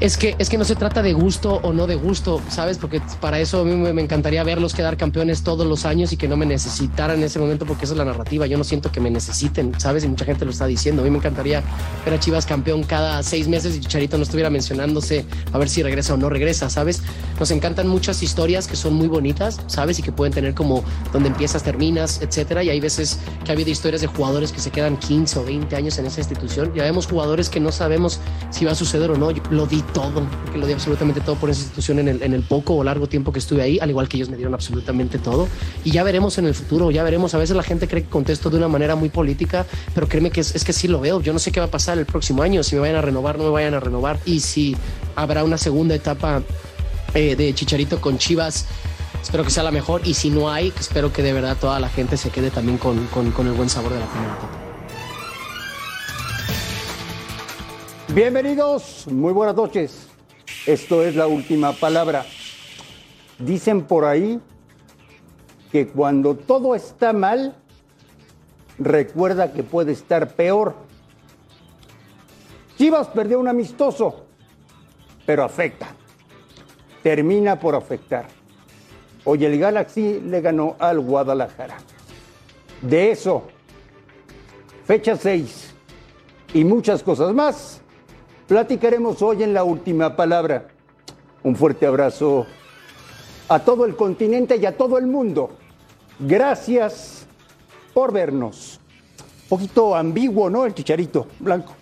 Es que, es que no se trata de gusto o no de gusto, ¿sabes? Porque para eso a mí me, encantaría verlos quedar campeones todos los años y que no me necesitaran en ese momento porque esa es la narrativa. Yo no siento que me necesiten, ¿sabes? Y mucha gente lo está diciendo. A mí me encantaría ver a Chivas campeón cada seis meses y Chicharito no estuviera mencionándose a ver si regresa o no regresa, ¿sabes? Nos encantan muchas historias que son muy bonitas, ¿sabes? Y que pueden tener como donde empiezas, terminas, etcétera. Y hay veces que ha habido historias de jugadores que se quedan 15 o 20 años en esa institución. Ya vemos jugadores que no sabemos si va a suceder o no. Lo di todo, que lo di absolutamente todo por esa institución en el, en el poco o largo tiempo que estuve ahí, al igual que ellos me dieron absolutamente todo. Y ya veremos en el futuro, ya veremos. A veces la gente cree que contesto de una manera muy política, pero créeme que es, es que sí lo veo. Yo no sé qué va a pasar el próximo año, si me vayan a renovar, no me vayan a renovar, y si habrá una segunda etapa eh, de Chicharito con Chivas. Espero que sea la mejor y si no hay, espero que de verdad toda la gente se quede también con, con, con el buen sabor de la primera etapa. Bienvenidos, muy buenas noches. Esto es la última palabra. Dicen por ahí que cuando todo está mal, recuerda que puede estar peor. Chivas perdió un amistoso, pero afecta. Termina por afectar. Hoy el Galaxy le ganó al Guadalajara. De eso, fecha 6 y muchas cosas más, platicaremos hoy en la última palabra. Un fuerte abrazo a todo el continente y a todo el mundo. Gracias por vernos. Un poquito ambiguo, ¿no? El chicharito blanco.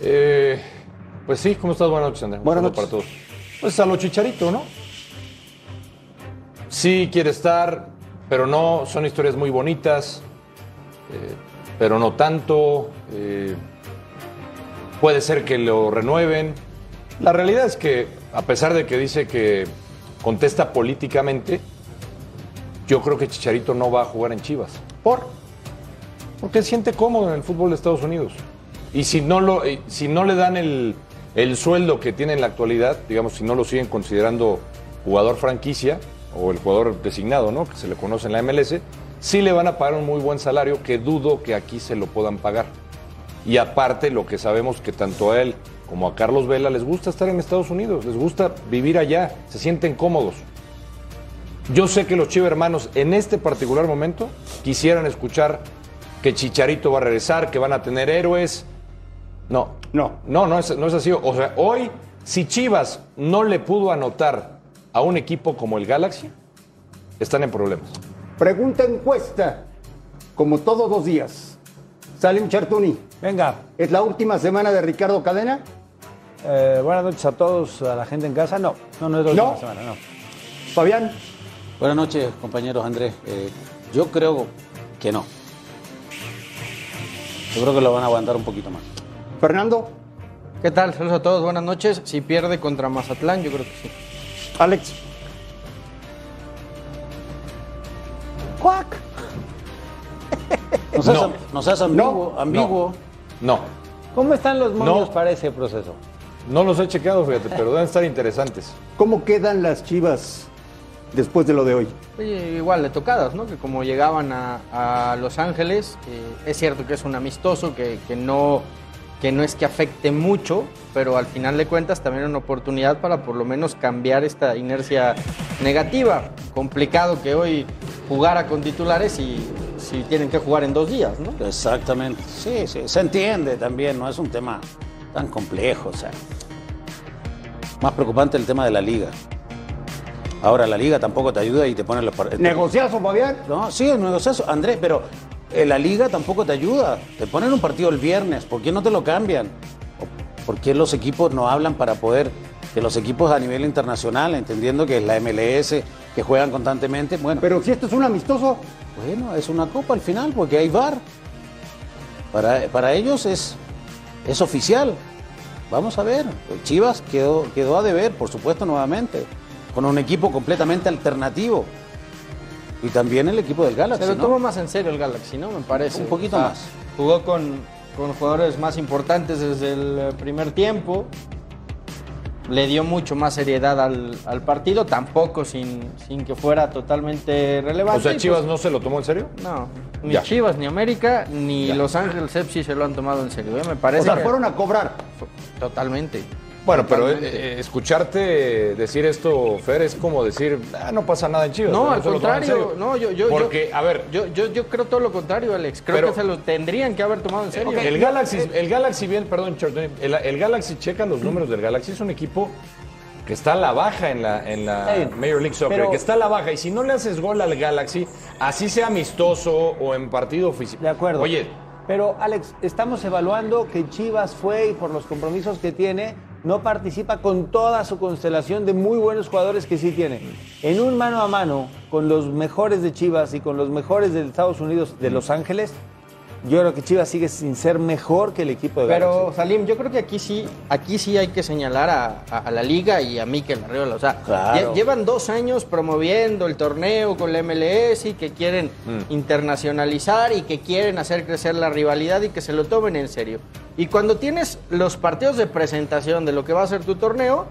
Eh, pues sí, ¿cómo estás? Buenas noches, Andrés. Buenas noches. para todos. Pues a lo chicharito, ¿no? Sí quiere estar, pero no, son historias muy bonitas, eh, pero no tanto. eh, puede ser que lo renueven. La realidad es que, a pesar de que dice que contesta políticamente, yo creo que Chicharito no va a jugar en Chivas. ¿Por? Porque se siente cómodo en el fútbol de Estados Unidos. Y si no, lo, eh, si no le dan el, el sueldo que tiene en la actualidad, digamos, si no lo siguen considerando jugador franquicia o el jugador designado, ¿no? Que se le conoce en la MLS, sí le van a pagar un muy buen salario que dudo que aquí se lo puedan pagar. Y aparte, lo que sabemos que tanto a él como a Carlos Vela les gusta estar en Estados Unidos, les gusta vivir allá, se sienten cómodos. Yo sé que los Chiva hermanos en este particular momento quisieran escuchar que Chicharito va a regresar, que van a tener héroes. No, No. no, no es, no es así. O sea, hoy, si Chivas no le pudo anotar a un equipo como el Galaxy, están en problemas. Pregunta encuesta, como todos los días. Salim Chartuni, Venga, ¿es la última semana de Ricardo Cadena? eh, buenas noches a todos, a la gente en casa. No, no, no es la No. última semana, no. Fabián, Buenas noches, compañeros Andrés. Eh, yo creo que no. Yo creo que lo van a aguantar un poquito más. Fernando, ¿Qué tal? Saludos a todos, buenas noches. Si pierde contra Mazatlán, yo creo que sí. Alex. ¡Cuac! No seas, No. no seas ambiguo. No. ambiguo. No, ¿Cómo están los momios No. para ese proceso? no los he checado, fíjate, pero deben estar interesantes. ¿Cómo quedan las chivas después de lo de hoy? Oye, igual de tocadas, ¿no? Que como llegaban a, a Los Ángeles, eh, es cierto que es un amistoso, que, que no, que no es que afecte mucho, pero al final de cuentas también una oportunidad para por lo menos cambiar esta inercia negativa. Complicado que hoy jugara con titulares y si tienen que jugar en dos días, ¿no? Exactamente. Sí, sí. Se entiende también, no es un tema tan complejo. O sea. Más preocupante el tema de la liga. Ahora, la liga tampoco te ayuda y te pone los par- ¿Negociazo, Fabián? No, sí, el negociazo, Andrés, pero eh, la liga tampoco te ayuda. Te ponen un partido el viernes, ¿por qué no te lo cambian? ¿O ¿Por qué los equipos no hablan para poder, que los equipos a nivel internacional, entendiendo que es la MLS, que juegan constantemente, bueno, Pero si esto es un amistoso, bueno, es una copa al final, porque hay VAR. Para, para ellos es, es oficial. Vamos a ver. Chivas quedó, quedó a deber, por supuesto, nuevamente. Con un equipo completamente alternativo. Y también el equipo del Galaxy. Se lo ¿no? tomó más en serio el Galaxy, ¿no? Me parece. Un poquito O sea, más. Jugó con, con jugadores más importantes desde el primer tiempo. Le dio mucho más seriedad al, al partido, tampoco sin, sin que fuera totalmente relevante. O sea, Chivas pues, no se lo tomó en serio. No, ni Ya. Chivas, ni América, ni Los Ángeles FC se lo han tomado en serio. ¿eh? Me parece o sea, que- fueron a cobrar. totalmente. Bueno, pero eh, eh, escucharte decir esto, Fer, es como decir, ah, no pasa nada en Chivas. No, al contrario. No, yo, yo, Porque, yo- a ver, yo, yo, yo creo todo lo contrario, Alex. Creo Pero- que se lo tendrían que haber tomado en serio. el Galaxy, el Galaxy bien, perdón, el, el Galaxy, checa los números del Galaxy, es un equipo que está a la baja en la, en la Major League Soccer, pero- que está a la baja. Y si no le haces gol al Galaxy, así sea amistoso o en partido oficial. De acuerdo. Oye, Pero, Alex, estamos evaluando que Chivas fue y por los compromisos que tiene, no participa con toda su constelación de muy buenos jugadores que sí tiene. En un mano a mano con los mejores de Chivas y con los mejores de Estados Unidos, de Los Ángeles, yo creo que Chivas sigue sin ser mejor que el equipo de Pero Galaxy. Salim, yo creo que aquí sí, aquí sí hay que señalar a, a- a la liga y a Mikel Arriola. O sea, Claro. llevan dos años promoviendo el torneo con la MLS y que quieren internacionalizar y que quieren hacer crecer la rivalidad y que se lo tomen en serio. Y cuando tienes los partidos de presentación de lo que va a ser tu torneo,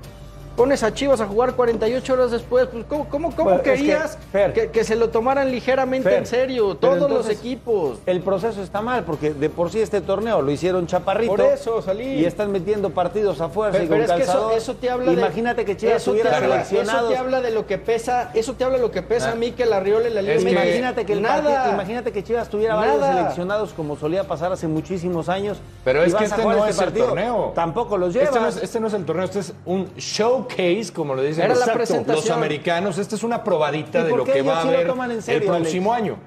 pones a Chivas a jugar 48 horas después. Pues, ¿Cómo, cómo, cómo Bueno, es que, querías Fer, que, que se lo tomaran ligeramente Fer, en serio? Todos los equipos. El proceso está mal, porque de por sí este torneo lo hicieron chaparrito. Por eso, Salim. Y están metiendo partidos a fuerza Pero, y con pero es que eso, te habla de. Imagínate que Chivas hubiera habla- seleccionado. Eso te habla de lo que pesa. Eso te habla de lo que pesa Ah. Mikel Arriola en la Liga Es que- MX. Imagínate que el nada. partido- imagínate que Chivas tuviera varios Nada. seleccionados como solía pasar hace muchísimos años. Pero y es que a este no es el torneo. Tampoco los. Este no, es, este no es el torneo, este es un showcase, como lo dicen Era los, la Exacto. presentación. los americanos. Esta es una probadita ¿Y de lo que va a haber el próximo año.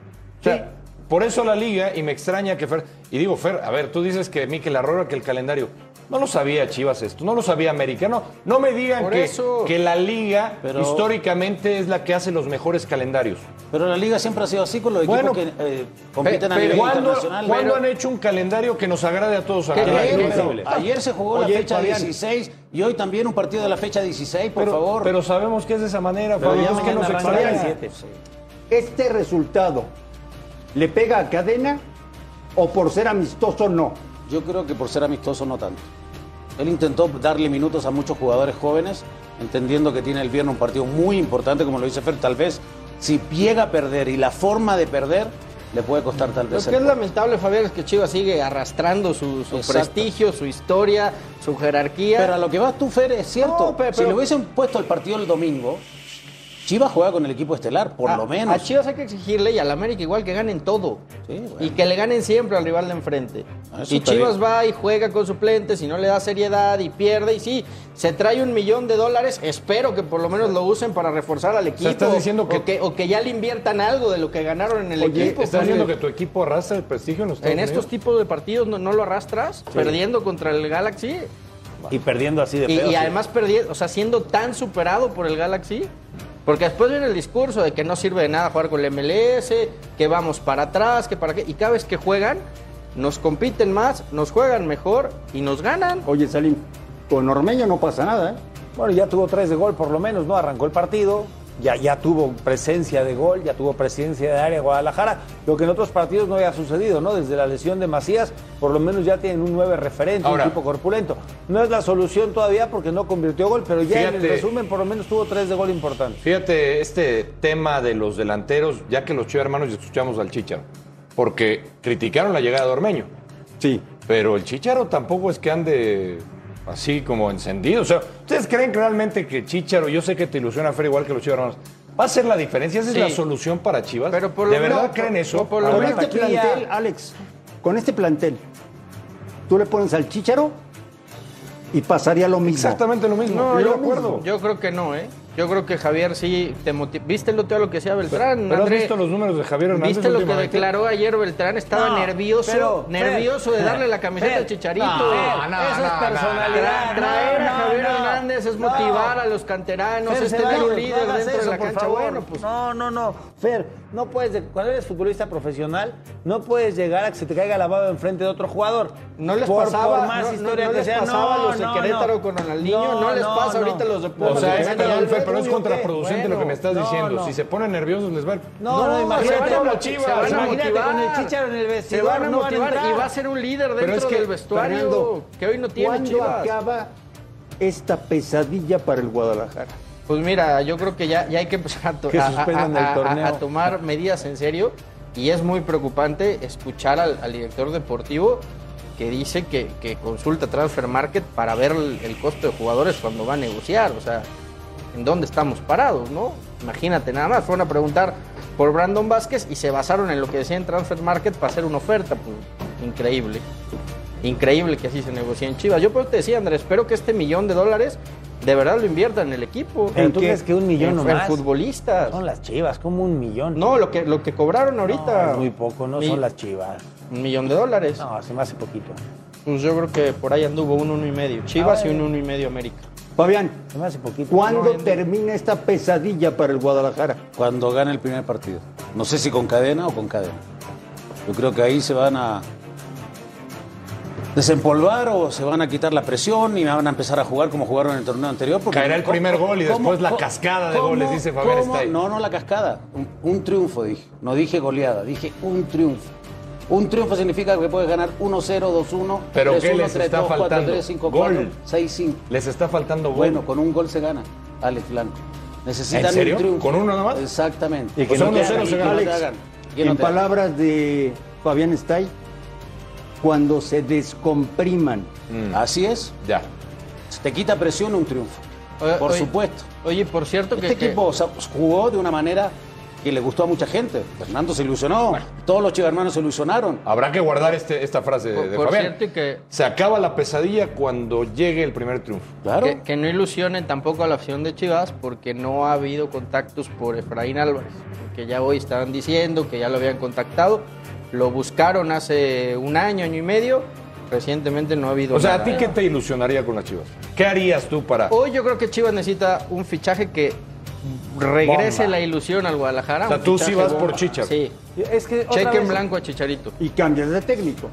O sea, por eso la liga, y me extraña que Fer. Y digo, Fer, a ver, tú dices que Mikel Arroyo, que el calendario. No lo sabía Chivas esto, no lo sabía América. No, no me digan que, eso. que la liga Pero- históricamente es la que hace los mejores calendarios. Pero la liga siempre ha sido así con los equipos Bueno, que eh, compiten a nivel ¿Cuándo, internacional. cuándo Pero- han hecho un calendario que nos agrade a todos a ayer se jugó Oye, la fecha Fabián. 16 y hoy también un partido de la fecha 16, por pero, favor. pero sabemos que es de esa manera, Pero Fabián, ya es que nos siete. ¿Este resultado le pega a cadena o por ser amistoso no? Yo creo que por ser amistoso no tanto. Él intentó darle minutos a muchos jugadores jóvenes, entendiendo que tiene el viernes un partido muy importante, como lo dice Fer, tal vez si llega a perder y la forma de perder le puede costar tal Lo vez. que el es lamentable, Fabián, es que Chivas sigue arrastrando su, su prestigio, su historia, su jerarquía. Pero a lo que vas tú, Fer, es cierto. No, pero- si le hubiesen puesto el partido el domingo, Chivas juega con el equipo estelar, por A- lo menos. A Chivas hay que exigirle y al América igual que ganen todo. Sí, bueno. Y que le ganen siempre al rival de enfrente. Ah, eso Y Chivas bien. va y juega con suplentes y no le da seriedad y pierde. Y sí, se trae un millón de dólares. Espero que por lo menos lo usen para reforzar al equipo. estás diciendo que- o que, o que ya le inviertan algo de lo que ganaron en el Oye, equipo. ¿estás diciendo que tu equipo arrastra el prestigio en los en estos tipos de partidos no, no lo arrastras, perdiendo contra el Galaxy. Y perdiendo así de Y, feo. y sí. además perdiendo, o sea, siendo tan superado por el Galaxy. Porque después viene el discurso de que no sirve de nada jugar con el MLS, que vamos para atrás, que para qué. Y cada vez que juegan, nos compiten más, nos juegan mejor y nos ganan. Oye, Salim, con Ormeño no pasa nada, ¿eh? Bueno, ya tuvo tres de gol por lo menos, ¿no? Arrancó el partido, ya, ya tuvo presencia de gol, ya tuvo presencia de área Guadalajara, lo que en otros partidos no había sucedido, ¿no? Desde la lesión de Macías, por lo menos ya tienen un nueve referente, Ahora- un tipo corpulento. No es la solución todavía porque no convirtió gol, pero ya en el resumen por lo menos tuvo tres de gol importantes. Fíjate, este tema de los delanteros, ya que los Chivas hermanos y escuchamos al Chicharo, porque criticaron la llegada de Ormeño, Sí. pero el Chicharo tampoco es que ande así como encendido. O sea, ¿ustedes creen realmente que Chicharo, yo sé que te ilusiona Fer igual que los Chivas va a ser la diferencia? ¿Esa Sí. es la solución para Chivas? Pero por lo ¿De verdad menos- creen eso? por lo Con este taquilla. plantel, Alex, con este plantel, tú le pones al Chicharo y pasaría lo mismo. Exactamente lo mismo. No, yo yo, acuerdo. yo creo que no, ¿eh? Yo creo que Javier sí te motiva. ¿Viste lo, lo que decía Beltrán? ¿Pero has André? visto los números de Javier Hernández ¿Viste lo que declaró ayer Beltrán? Estaba No, nervioso, pero, nervioso Fer, de darle la camiseta al Chicharito. no, no, eso es no, personalidad. Tra- traer no, a Javier no, Hernández es no. motivar a los canteranos, Fer es tener un líder dentro eso, de la por cancha. favor. Bueno, pues No, no, no. Fer, no puedes, de- cuando eres futbolista profesional, no puedes llegar a que se te caiga la baba enfrente de otro jugador. no les Por- pasaba, por más historia no que les sea. pasaba a No, los de no, Querétaro no. con Ronaldinho, no, les pasa ahorita a los de Se pero es contraproducente lo que me estás No, diciendo. no. Si se ponen nerviosos, les va. No, no, imagínate, se van a con Chivas, se van a motivar. con el Chicharo en el Se vestidor, van a no van a motivar y va a ser un líder dentro es que, del vestuario Fernando, que hoy no tiene ¿Cuándo Chivas. acaba esta pesadilla para el Guadalajara? Pues mira, yo creo que ya, ya hay que empezar a, a- a- a- tomar medidas en serio y es muy preocupante escuchar al, al director deportivo que dice que, que consulta Transfer Market para ver el, el costo de jugadores cuando va a negociar, o sea, en dónde estamos parados, ¿no? Imagínate, nada más, fueron a preguntar por Brandon Vázquez y se basaron en lo que decía en Transfer Market para hacer una oferta, pues increíble. Increíble que así se negocie en Chivas. Yo por eso te decía, Andrés, espero que este millón de dólares de verdad lo inviertan en el equipo. Pero ¿En tú qué? crees que un millón en, en nomás. futbolistas. Son las chivas, como un millón. No, lo que, lo que cobraron No, ahorita. es muy poco, no Mi- son las chivas. Un millón de dólares. No, se me hace poquito. Pues yo creo que por ahí anduvo un uno y medio. Chivas y un uno y medio América. Fabián, Se me hace poquito. ¿cuándo No, termina esta pesadilla para el Guadalajara? Cuando gane el primer partido. No sé si con cadena o con cadena. Yo creo que ahí se van a desempolvar o se van a quitar la presión y van a empezar a jugar como jugaron en el torneo anterior. porque- Caerá el primer gol y ¿cómo- después la cascada de cómo- goles, dice Fabián. No, no la cascada. Un, un triunfo, dije. No dije goleada, dije un triunfo. Un triunfo significa que puedes ganar 1-0, 2-1, ¿Pero 3-1, qué les está 3-2, 4-3, faltando? 5-4, Gol. 6-5. Les está faltando gol. Bueno, con un gol se gana, Alex Blanco. Necesitan ¿En serio? un triunfo. ¿Con uno nada más? Exactamente. Y que O no se hagan. En palabras de Fabián Stay, cuando se descompriman. Mm, Así es. Ya. Te quita presión un triunfo. Oye, Por oye, supuesto. Oye, por cierto que. Este que- equipo o sea, jugó de una manera que le gustó a mucha gente. Fernando se ilusionó. Todos los chivermanos se ilusionaron. Habrá que guardar este, esta frase de, por, de por Fabián. cierto que, Se acaba la pesadilla cuando llegue el primer triunfo. Claro. que, que no ilusionen tampoco a la afición de Chivas porque no ha habido contactos por Efraín Álvarez. Porque ya hoy estaban diciendo que ya lo habían contactado. Lo buscaron hace un año, año y medio. Recientemente no ha habido O sea, ¿a ti qué te ilusionaría con las Chivas? ¿Qué harías tú para...? Hoy yo creo que Chivas necesita un fichaje que regrese Bomba. la ilusión al Guadalajara. O sea, tú sí vas por. Chicharo. Sí. Es que otra Cheque en blanco a Chicharito. Y cambias de técnico.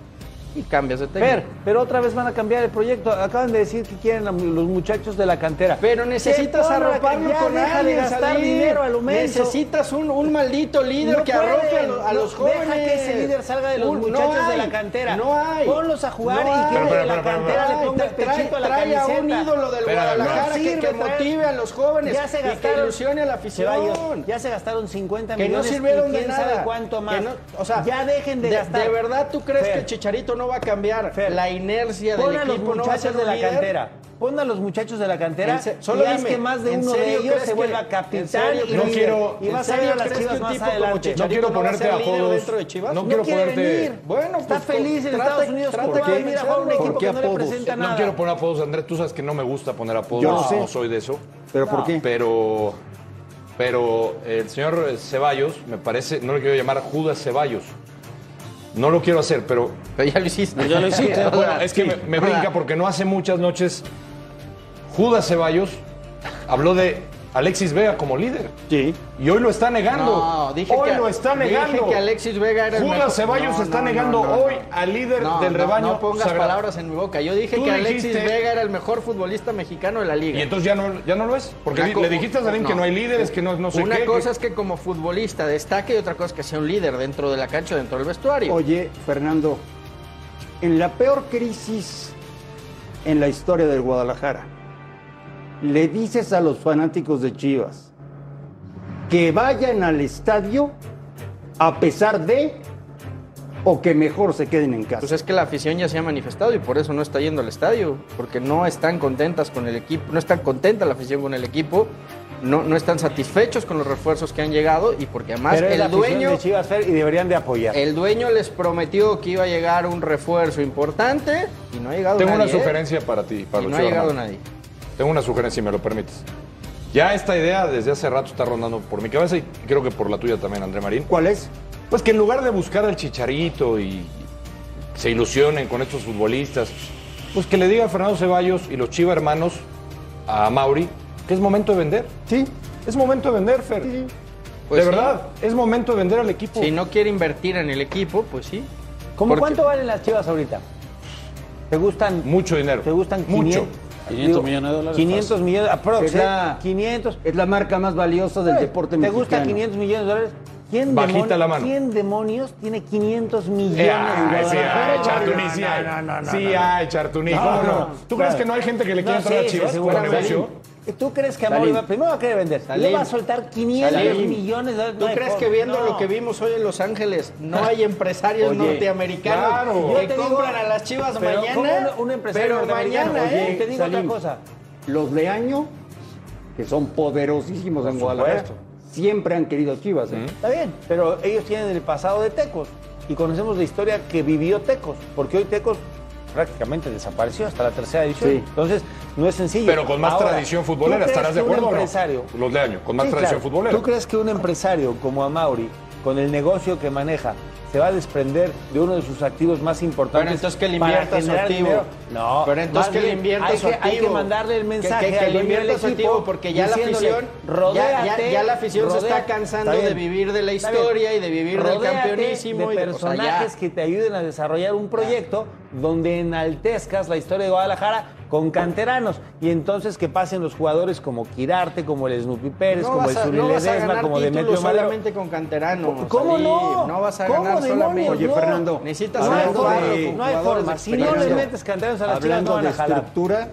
Y cambias de técnico. Fer, pero otra vez van a cambiar el proyecto. Acaban de decir que quieren a los muchachos de la cantera. Pero necesitas arroparlo con alguien, de gastar salir. dinero a lo. Necesitas un, un maldito líder No que arrope a, no, los jóvenes. Deja que ese líder salga de los Un- no muchachos de la cantera. No hay. Ponlos a jugar No y que Pero, pero, de la pero, pero, cantera le ponga el trae- pechito a la trae a un ídolo del Guadalajara que- sirve que, motive a los jóvenes Ya se y que gastaron, ilusione a la afición. ya se gastaron 50 que no millones sirvieron de quién nada. sabe cuánto más. o sea, ya dejen de, gastar. ¿De verdad tú crees que Chicharito no va a cambiar? Fer, la inercia Pon del a los equipo no va a ser de la líder? cantera. Pon a los muchachos de la cantera se- solo y haz dime, que más de ¿en uno de serio ellos se que- vuelva en capitán serio y No quiero- y ¿En vas a serio a las chivas más adelante. No quiero no a ponerte ser a líder apodos. dentro de Chivas? No No quiero ponerte- venir. Bueno, está pues, feliz en Estados Unidos trata porque de va a venir a jugar un equipo ¿Por qué que no le presenta No nada. quiero poner apodos, Andrés. Tú sabes que no me gusta poner apodos. Yo no, no soy de eso. ¿Pero por qué? Pero, pero el señor Ceballos, me parece, no le quiero llamar Judas Ceballos. No lo quiero hacer, pero Pero ya lo hiciste. Ya lo hiciste. bueno, es que me, me brinca porque no hace muchas noches Judas Ceballos habló de Alexis Vega como líder. Sí. Y hoy lo está negando. No, dije hoy que- lo está dije negando. que Alexis Vega era el Judas. Ceballos No, está no, negando no, no, hoy no. al líder No, del rebaño. No pongas sagrado. palabras en mi boca. Yo dije Tú que Alexis dijiste- Vega era el mejor futbolista mexicano de la liga. Y entonces ya no, ya no lo es. Porque le dijiste a Salim que no hay líderes, que no, no sé Una qué. cosa que- es que como futbolista destaque y otra cosa es que sea un líder dentro de la cancha, dentro del vestuario. Oye, Fernando, en la peor crisis en la historia del Guadalajara, le dices a los fanáticos de Chivas que vayan al estadio a pesar de o que mejor se queden en casa. Pues es que la afición ya se ha manifestado y por eso no está yendo al estadio, porque no están contentas con el equipo, no están contenta la afición con el equipo, no, no están satisfechos con los refuerzos que han llegado y porque además Pero es la el dueño, de Chivas Fer, y deberían de apoyar. el dueño les prometió que iba a llegar un refuerzo importante y no ha llegado Tengo nadie. una ¿eh? sugerencia para ti, para Y no ha llegado nadie. Tengo una sugerencia, si me lo permites. Ya esta idea desde hace rato está rondando por mi cabeza y creo que por la tuya también, André Marín. ¿Cuál es? Pues que en lugar de buscar al chicharito y se ilusionen con estos futbolistas, pues que le diga a Fernando Ceballos y los Chiva hermanos a Mauri que es momento de vender. Sí. Es momento de vender, Fer. Pues de sí. verdad, es momento de vender al equipo. Si no quiere invertir en el equipo, pues sí. ¿Cómo Porque- cuánto valen las chivas ahorita? ¿Te gustan? Mucho dinero. ¿Te gustan Mucho. 500? 500 millones de dólares. 500 millones, aprox, Es la- ¿eh? 500. Es la marca más valiosa del deporte ¿Te mexicano. gusta 500 millones de dólares? ¿Quién, Bajita demonios, la mano. ¿Quién demonios tiene 500 millones Eh, de ay, dólares? sí hay, Chartuní, No, sí no, hay. Sí hay, Chartuní. ¿Tú crees que no hay gente que le quiere No, entrar a Chivas por negocio? ¿Tú crees que Amor primero va a querer vender? Salim. Le va a soltar 500 Salim. millones de dólares. ¿Tú crees que viendo No. lo que vimos hoy en Los Ángeles, no hay empresarios Oye, norteamericanos claro. que te digo- compran a las chivas Pero mañana? ¿cómo un, un empresario pero norteamericano? mañana, Oye, ¿eh? te digo Salim. otra cosa. Los de año, que son poderosísimos en Guadalajara, siempre han querido Chivas. ¿eh? Está bien, pero ellos tienen el pasado de Tecos y conocemos la historia que vivió Tecos, porque hoy Tecos prácticamente desapareció hasta la tercera edición. Sí. Entonces, no es sencillo. Pero con más Ahora, tradición ¿tú futbolera, ¿estarás de un acuerdo o no? empresario, Los de año, con más Sí, tradición claro. futbolera. ¿Tú crees que un empresario como Amauri, con el negocio que maneja, se va a desprender de uno de sus activos más importantes? Pero entonces que le invierta su generar activo. dinero? No, Pero entonces que le invierta hay su que, activo. Hay que mandarle el Que- mensaje que, que, al le invierta su activo porque ya la afición ya, rodéate, ya, ya la afición se está cansando Está de vivir de la historia y de vivir del campeonísimo de y de- o sea, ya. personajes que te ayuden a desarrollar un proyecto donde enaltezcas la historia de Guadalajara con canteranos y entonces que pasen los jugadores como Quirarte, como el Snoopy Pérez, no como el a, Zuli no a Ledesma, como Demetrio Madero. solamente con canteranos. ¿Cómo no? No vas a ¿Cómo ganar demonios. Oye, no? Fernando, Necesitas No forma, de- no hay forma. Si no le metes canteranos a las chivas, no Hablando van de a jalar. estructura,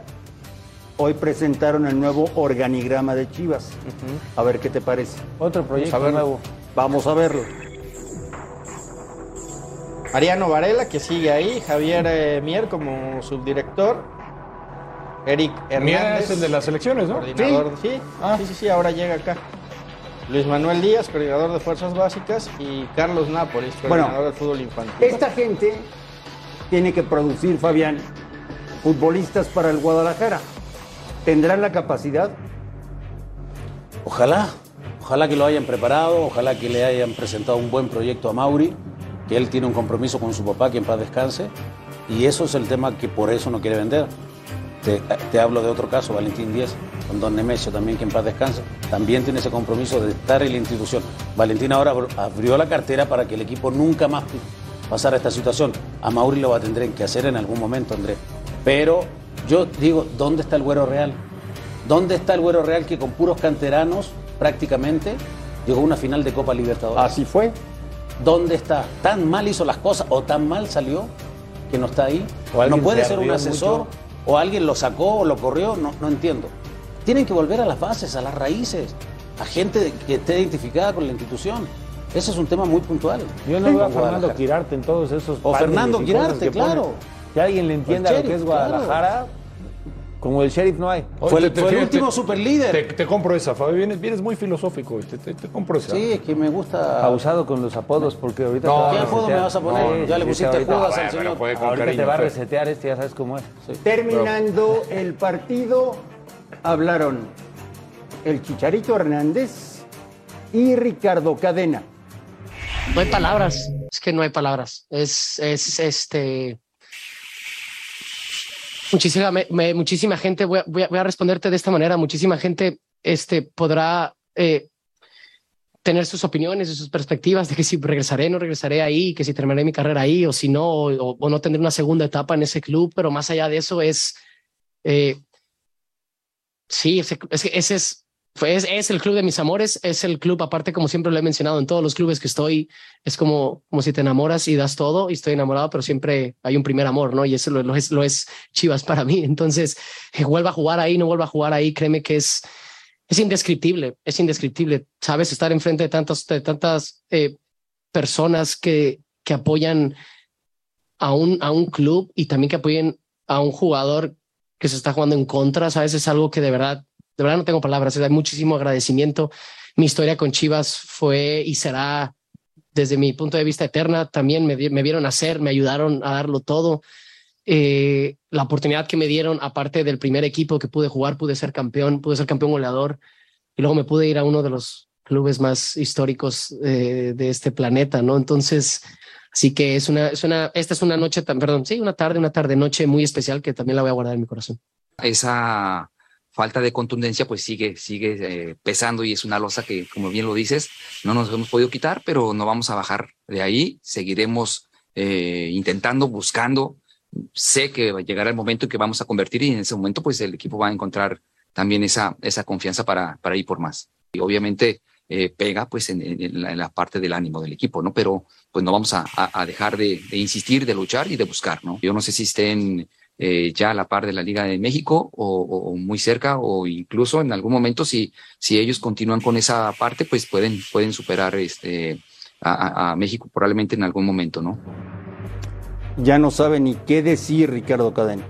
hoy presentaron el nuevo organigrama de Chivas. A ver qué te parece. Otro proyecto a nuevo. Vamos a verlo. Ariano Varela, que sigue ahí, Javier eh, Mier como subdirector, Eric Hernández. es el de las elecciones, ¿no? coordinador, sí, Ah. sí, sí, sí, ahora llega acá. Luis Manuel Díaz, coordinador de Fuerzas Básicas, y Carlos Nápoles, coordinador Bueno, del fútbol infantil. Esta gente tiene que producir, Fabián, futbolistas para el Guadalajara. ¿Tendrán la capacidad? Ojalá, ojalá que lo hayan preparado, ojalá que le hayan presentado un buen proyecto a Mauri, que él tiene un compromiso con su papá, que en paz descanse, y eso es el tema que por eso no quiere vender. Te, te hablo de otro caso, Valentín Díaz, con Don Nemesio también, que en paz descanse, también tiene ese compromiso de estar en la institución. Valentín ahora abr- abrió la cartera para que el equipo nunca más pasara esta situación. A Mauri lo va a tener que hacer en algún momento, André. Pero yo digo, ¿dónde está el güero real? ¿Dónde está el güero real que con puros canteranos prácticamente llegó a una final de Copa Libertadores? Así fue. ¿Dónde está? ¿Tan mal hizo las cosas o tan mal salió que no está ahí? O no puede se ser un asesor mucho. O alguien lo sacó o lo corrió, no, no entiendo. Tienen que volver a las bases, a las raíces, a gente que esté identificada con la institución. Ese es un tema muy puntual. Yo no veo a Fernando Guadalajara. Quirarte en todos esos O Fernando Quirarte, ponen. claro. Que alguien le entienda lo que es claro. Como el sheriff no hay. Fue el, Oye, te- fue el te- último te- superlíder. Te, te compro esa, Fabi. Vienes, vienes muy filosófico. Te, te- te compro esa. Sí, es que me gusta. Abusado con los apodos porque ahorita No, te ¿Qué apodo me vas a poner? No, ya le sí, pusiste ahorita- judas al pero señor. puede con Ahorita cariño, te va a resetear este, ya sabes cómo es. Terminando el partido, hablaron el Chicharito Hernández y Ricardo Cadena. No hay palabras, es que no hay palabras. Es, es este. Muchísima, muchísima gente, voy a, responderte de esta manera. Muchísima gente este, podrá eh, tener sus opiniones y sus perspectivas de que si regresaré, no regresaré ahí, que si terminaré mi carrera ahí o si no, o, no tendré una segunda etapa en ese club. Pero más allá de eso, es. eh, sí, ese, es es, es el club de mis amores, es el club, aparte, como siempre lo he mencionado, en todos los clubes que estoy, es como, como si te enamoras y das todo, y estoy enamorado, pero siempre hay un primer amor, ¿no? Y eso lo, es, lo es Chivas para mí. Entonces, que vuelva a jugar ahí, no vuelva a jugar ahí, créeme que es, es indescriptible, es indescriptible. Sabes, estar enfrente de tantas, de tantas eh, personas que, que apoyan a un, a un club y también que apoyen a un jugador que se está jugando en contra, sabes, es algo que de verdad de verdad no tengo palabras, hay muchísimo agradecimiento. Mi historia con Chivas fue y será desde mi punto de vista eterna. También me, vi- me vieron hacer, me ayudaron a darlo todo. Eh, la oportunidad que me dieron, aparte del primer equipo que pude jugar, pude ser campeón, pude ser campeón goleador. y luego me pude ir a uno de los clubes más históricos eh, de este planeta, ¿no? Entonces, así que es una, es una, esta es una noche, tan, perdón, sí, una tarde, una tarde, noche muy especial que también la voy a guardar en mi corazón. Esa falta de contundencia pues sigue, sigue eh, pesando y es una losa que, como bien lo dices, no nos hemos podido quitar, pero no vamos a bajar de ahí, seguiremos eh, intentando, buscando. Sé que llegará el momento en que vamos a convertir y en ese momento pues el equipo va a encontrar también esa, esa confianza para, para ir por más. Y obviamente eh, pega pues en, en, la, en, la, parte del ánimo del equipo, ¿no? Pero pues no vamos a, a, dejar de, de, insistir, de luchar y de buscar, ¿no? Yo no sé si estén eh, ya a la par de la Liga de México o, o, muy cerca o incluso en algún momento si, si ellos continúan con esa parte pues pueden, pueden superar este, a, a México probablemente en algún momento, ¿no? Ya no sabe ni qué decir Ricardo Cadena.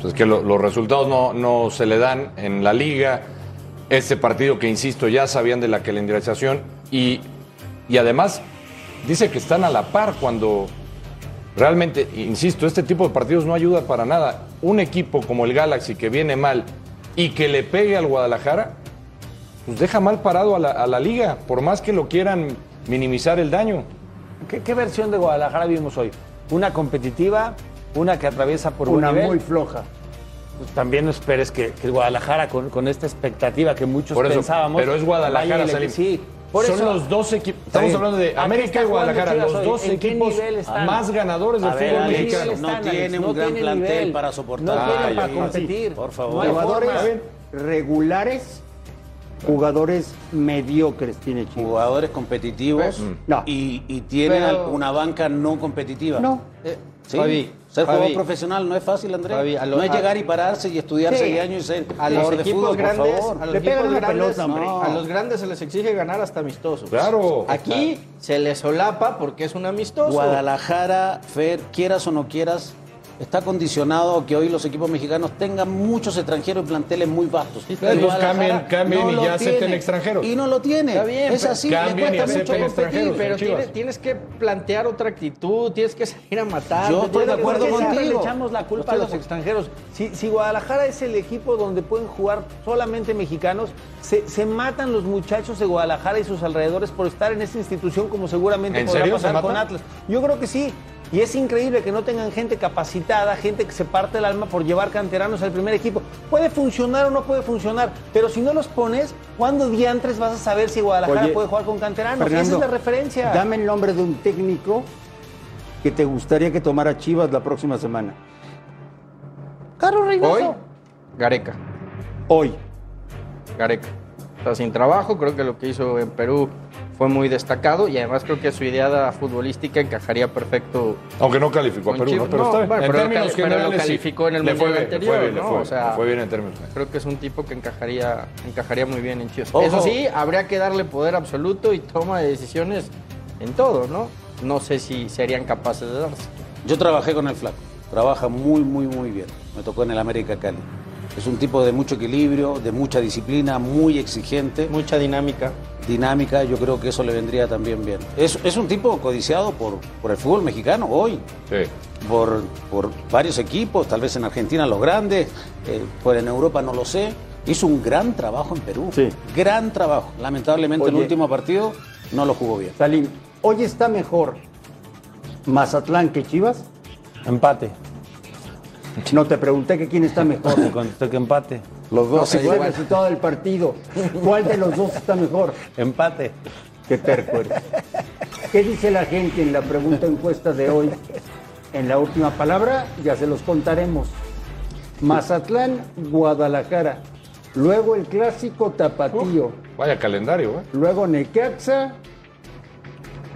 Pues que lo, los resultados no, no se le dan en la liga. Este partido que, insisto, ya sabían de la calendarización y, y además dice que están a la par cuando realmente, insisto, este tipo de partidos no ayuda para nada. Un equipo como el Galaxy que viene mal y que le pegue al Guadalajara, pues deja mal parado a la, a la liga, por más que lo quieran minimizar el daño. ¿Qué, ¿Qué, versión de Guadalajara vimos hoy? ¿Una competitiva? ¿Una que atraviesa por una un nivel? muy floja? Pues también no esperes que, Guadalajara, con, con, esta expectativa que muchos por eso, pensábamos. Pero es Guadalajara, le, Salim. Sí, por Son eso, los dos equipos. Estamos hablando de América y Guadalajara, los dos equipos más ganadores del fútbol mexicano. No tiene un no gran tiene plantel nivel. para soportar. No tiene para competir. Por favor. No jugadores regulares jugadores mediocres tiene Chivas. Jugadores competitivos no. y, y tiene Pero, una banca no competitiva. No. Eh, ¿sí? Ser jugador profesional no es fácil, Andrés. Lo, no es llegar y pararse y estudiar sí. seis años y ser a los equipos fútbol, grandes, a los, equipos grandes pelota, no. a los grandes se les exige ganar hasta amistosos. Claro. Aquí claro. se les solapa porque es un amistoso. Guadalajara, Fer, quieras o no quieras, está condicionado que hoy los equipos mexicanos tengan muchos extranjeros y planteles muy vastos. Sí, pues cambien, cambien no y ya acepten extranjeros. Y no lo tiene. Está bien, es así. Cambien y acepten extranjeros. Pero tienes, tienes, que plantear otra actitud, tienes que salir a matar. Yo estoy de acuerdo contigo. le echamos la culpa a los extranjeros. Si, si, Guadalajara es el equipo donde pueden jugar solamente mexicanos, se, se, matan los muchachos de Guadalajara y sus alrededores por estar en esa institución como seguramente podrá serio, pasar con Atlas. Yo creo que sí. Y es increíble que no tengan gente capacitada, gente que se parte el alma por llevar canteranos al primer equipo. Puede funcionar o no puede funcionar, pero si no los pones, ¿cuándo diantres vas a saber si Guadalajara Oye, puede jugar con canteranos? Fernando, Esa es la referencia. Dame el nombre de un técnico que te gustaría que tomara Chivas la próxima semana. Carlos Reynoso. Hoy, Gareca. Hoy. Gareca. Está sin trabajo, creo que lo que hizo en Perú fue muy destacado y además creo que su idea futbolística encajaría perfecto. Aunque no calificó a Perú, ¿no? pero no, está bien. Bueno, en pero, términos lo, pero lo calificó en el le mundial anterior, le fue, ¿no? le fue, o sea, le fue bien en términos. Creo que es un tipo que encajaría, encajaría muy bien en Chivas. Ojo. Eso sí, habría que darle poder absoluto y toma de decisiones en todo, ¿no? No sé si serían capaces de darse. Yo trabajé con el flaco. Trabaja muy, muy, muy bien. Me tocó en el América Cali. Es un tipo de mucho equilibrio, de mucha disciplina, muy exigente. Mucha dinámica. Dinámica, yo creo que eso le vendría también bien. Es, es un tipo codiciado por, por el fútbol mexicano hoy. Sí. Por, por varios equipos, tal vez en Argentina los grandes, eh, por en Europa no lo sé. Hizo un gran trabajo en Perú. Sí. Gran trabajo. Lamentablemente Oye. el último partido no lo jugó bien. Salim, hoy está mejor Mazatlán que Chivas. Empate. No te pregunté que quién está mejor. Te contesté que empate. Los dos. No, el resultado del partido. ¿Cuál de los dos está mejor? Empate. Qué terco eres. ¿Qué dice la gente en la pregunta encuesta de hoy? En la última palabra ya se los contaremos. Mazatlán, Guadalajara. Luego el clásico Tapatío. Uh, vaya calendario, ¿eh? Luego Necaxa.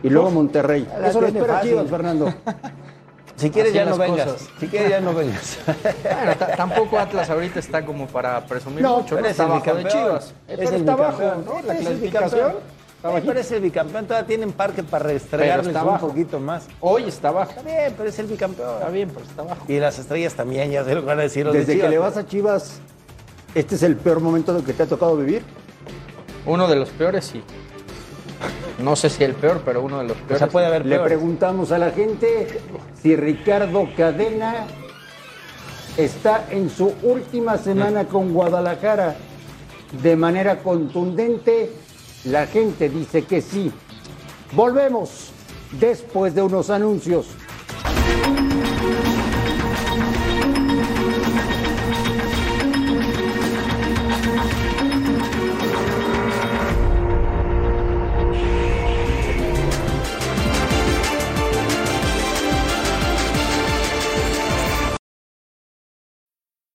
Y luego Monterrey. Eso lo espera Chivas, Fernando. Si quieres ya no vengas. cosas. Si quieres ya no vengas. Bueno, tampoco Atlas ahorita está como para presumir No, mucho, pero ¿no? es Está abajo de. Chivas. Es pero está abajo. ¿no? La Es el clasificación. pero es el bicampeón, todavía tienen parque para restregarles está un poquito más. Hoy está abajo. Está bien, pero es el bicampeón. Está bien, pero está abajo. Y las estrellas también, ya se lo van a decir los de Desde que Chivas. le vas a Chivas, ¿este es el peor momento que te ha tocado vivir? Uno de los peores, sí. No sé si el peor, pero uno de los O peores. sea, puede haber Le peores. preguntamos a la gente si Ricardo Cadena está en su última semana con Guadalajara. de manera contundente, la gente dice que sí. Volvemos después de unos anuncios.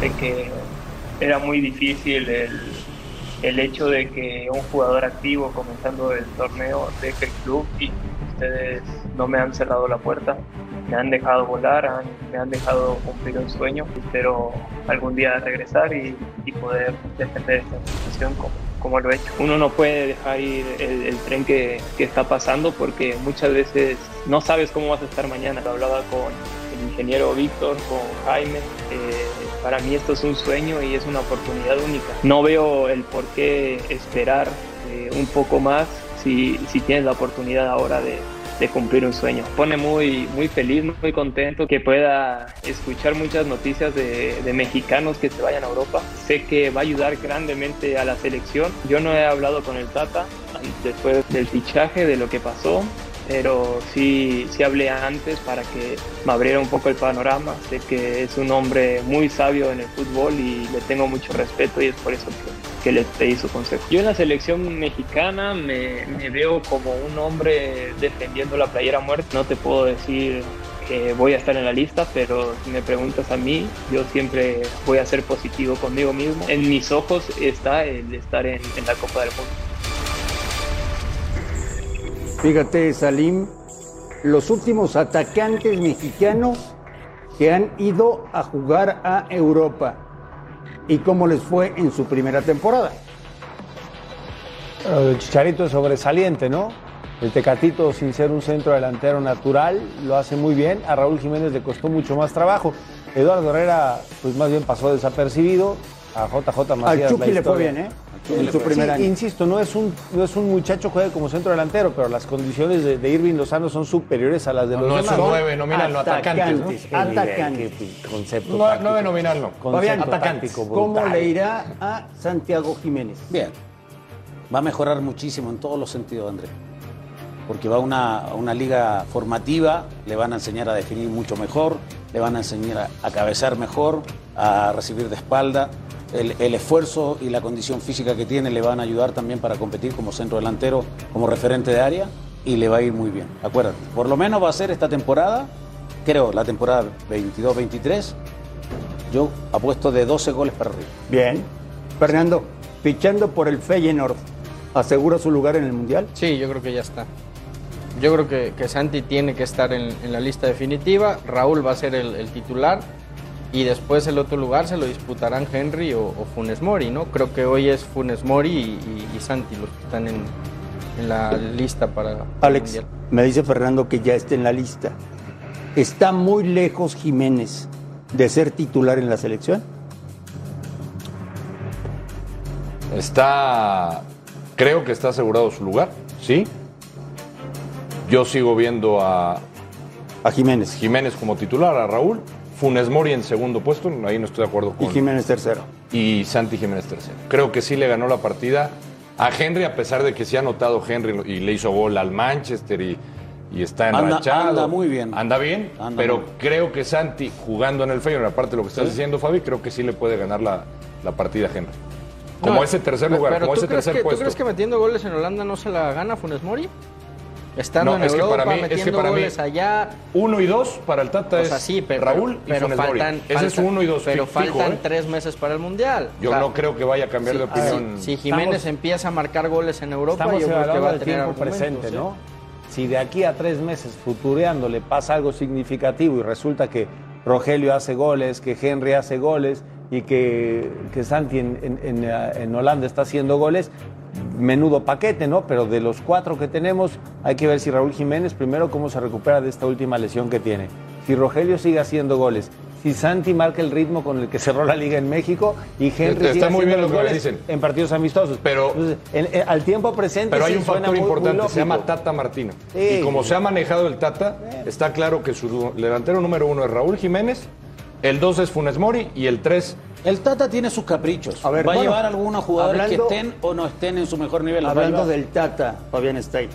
De que era muy difícil el, el hecho de que un jugador activo comenzando el torneo deje el club y ustedes no me han cerrado la puerta, me han dejado volar, han- me han dejado cumplir un sueño. Espero algún día regresar y, y poder defender esta institución como, como lo he hecho. Uno no puede dejar ir el, el tren que, que está pasando porque muchas veces no sabes cómo vas a estar mañana. Lo hablaba con el ingeniero Víctor, con Jaime. eh, para mí esto es un sueño y es una oportunidad única. No veo el por qué esperar eh, un poco más si, si tienes la oportunidad ahora de, de cumplir un sueño. Pone muy, muy feliz, muy contento que pueda escuchar muchas noticias de, de mexicanos que se vayan a Europa. Sé que va a ayudar grandemente a la selección. Yo no he hablado con el Tata después del fichaje, de lo que pasó, pero sí, sí hablé antes para que me abriera un poco el panorama. Sé que es un hombre muy sabio en el fútbol y le tengo mucho respeto y es por eso que, que le pedí su consejo. Yo en la selección mexicana me, veo como un hombre defendiendo la playera a muerte. No te puedo decir que voy a estar en la lista, pero si me preguntas a mí, yo siempre voy a ser positivo conmigo mismo. En mis ojos está el estar en la Copa del Mundo. Fíjate, Salim, los últimos atacantes mexicanos que han ido a jugar a Europa y cómo les fue en su primera temporada. El Chicharito es sobresaliente, ¿no? El Tecatito, sin ser un centro delantero natural, lo hace muy bien. A Raúl Jiménez le costó mucho más trabajo. Eduardo Herrera, pues más bien pasó desapercibido. A JJ Macías. Al Chucky le fue bien, ¿eh? En su primer Sí, año. Insisto, no es, un, no es un muchacho que juegue como centro delantero, pero las condiciones de, de Irving Lozano son superiores a las de No, los no es demás. un nueve nominal, no atacantes, ¿no? Qué nivel, Atacantes. qué concepto No, táctico. nueve nominal no. Concepto Fabián, táctico ¿cómo le irá a Santiago Jiménez? Bien. Va a mejorar muchísimo en todos los sentidos, André. Porque va a una, a una liga formativa, le van a enseñar a definir mucho mejor, le van a enseñar a, a cabecear mejor, a recibir de espalda. El, el esfuerzo y la condición física que tiene le van a ayudar también para competir como centro delantero, como referente de área y le va a ir muy bien. Acuérdate, por lo menos va a ser esta temporada, creo, la temporada 22-23, yo apuesto de 12 goles para arriba. Bien. Fernando, fichando por el Feyenoord, ¿asegura su lugar en el Mundial? Sí, yo creo que ya está. Yo creo que, que Santi tiene que estar en, en la lista definitiva. Raúl va a ser el, el titular. Y después el otro lugar se lo disputarán Henry o, o Funes Mori, ¿no? Creo que hoy es Funes Mori y, y- y Santi los que están en, en la lista para Alex, me dice Fernando que ya está en la lista. ¿Está muy lejos Jiménez de ser titular en la selección? Está, creo que está asegurado su lugar, ¿sí? Yo sigo viendo a A Jiménez. Jiménez como titular, a Raúl, Funes Mori en segundo puesto, ahí no estoy de acuerdo Y con... Jiménez tercero. y Santi Jiménez tercero. Creo que sí le ganó la partida a Henry, a pesar de que sí ha anotado Henry y le hizo gol al Manchester y, y está Anda- enrachado. anda muy bien. Anda bien, Anda pero bien. creo que Santi, jugando en el Feyenoord, aparte de lo que estás diciendo, Fabi, creo que sí le puede ganar la, la partida a Henry. Como No, ese tercer lugar, pero como ¿tú ese crees tercer que, ¿Tú puesto. crees que metiendo goles en Holanda no se la gana Funes Mori? Estando No, en es que Europa, para mí- es que metiendo para mí- goles allá. Uno y dos para el Tata O es sea, sí, pero, Raúl pero y Funes Mori. faltan, Ese es faltan- uno y dos Pero fi- fijo, faltan ¿eh? tres meses para el Mundial. Yo O sea, no creo que vaya a cambiar de si- opinión. Si Jiménez Estamos- empieza a marcar goles en Europa, Estamos yo creo que va a el tener tiempo argumentos, presente, ¿eh? ¿no? Si de aquí a tres meses futureando le pasa algo significativo y resulta que Rogelio hace goles, que Henry hace goles y que, que Santi en, en- en, en Holanda está haciendo goles, menudo paquete, ¿no? Pero de los cuatro que tenemos, hay que ver si Raúl Jiménez primero cómo se recupera de esta última lesión que tiene. Si Rogelio sigue haciendo goles, si Santi marca el ritmo con el que cerró la liga en México y Henry Está sigue muy bien los lo que me goles dicen. en partidos amistosos. Pero- Entonces, en- en- al tiempo presente Pero hay un factor muy- muy importante, se llama. Tata Martino. Sí. Y como se ha manejado el Tata, está claro que su delantero número uno es Raúl Jiménez, el dos es Funes Mori y el tres El Tata tiene sus caprichos. A ver, Va a bueno, llevar a algunos jugadores hablando- que estén o no estén en su mejor nivel. Hablando del Tata, Fabián Stein,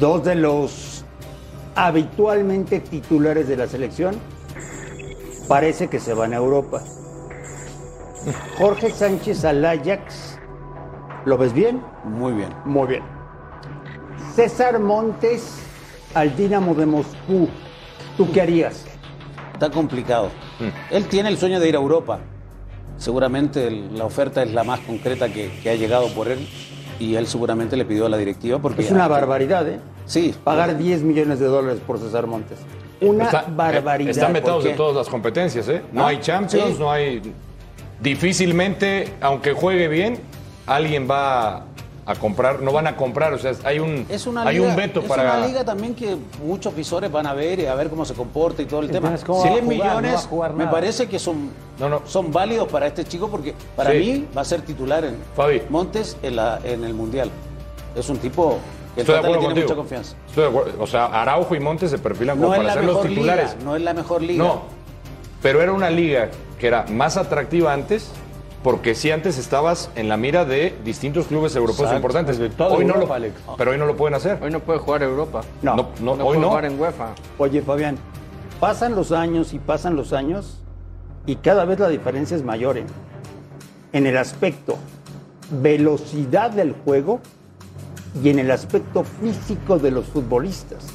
dos de los habitualmente titulares de la selección parece que se van a Europa. Jorge Sánchez al Ajax, ¿lo ves bien? Muy bien. Muy bien. César Montes al Dinamo de Moscú, ¿tú qué harías? Está complicado. Mm. Él tiene el sueño de ir a Europa. Seguramente el- la oferta es la más concreta que, que ha llegado por él y él seguramente le pidió a la directiva porque... Es una barbaridad, ¿eh? Sí. Pagar 10 millones de dólares por César Montes. Una Está- barbaridad. Están vetados ¿Por de qué? todas las competencias, ¿eh? No Ah, hay Champions, sí. no hay. Difícilmente, aunque juegue bien, alguien va a comprar, no van a comprar, o sea, hay un, Es una hay liga, un veto es para. una liga también que muchos visores van a ver y a ver cómo se comporta y todo el tema. Entonces, ¿cómo va a 100 jugar? No va a millones me parece que son, No, no. son válidos para este chico porque para Sí. mí va a ser titular en Fabi. Montes en, la, en el Mundial. Es un tipo que el Estoy de acuerdo tiene contigo. mucha confianza. Estoy de acuerdo. O sea, Araujo y Montes se perfilan como No es para ser los mejor titulares. liga, no es la mejor liga. No, pero era una liga que era más atractiva antes, porque sí antes estabas en la mira de distintos clubes europeos Exacto, importantes. hoy no lo, Alex. pero hoy no lo pueden hacer. Hoy no puede jugar Europa. No. No, no, No hoy puede no. jugar en UEFA. Oye, Fabián, pasan los años y pasan los años y cada vez la diferencia es mayor ¿eh? en el aspecto velocidad del juego y en el aspecto físico de los futbolistas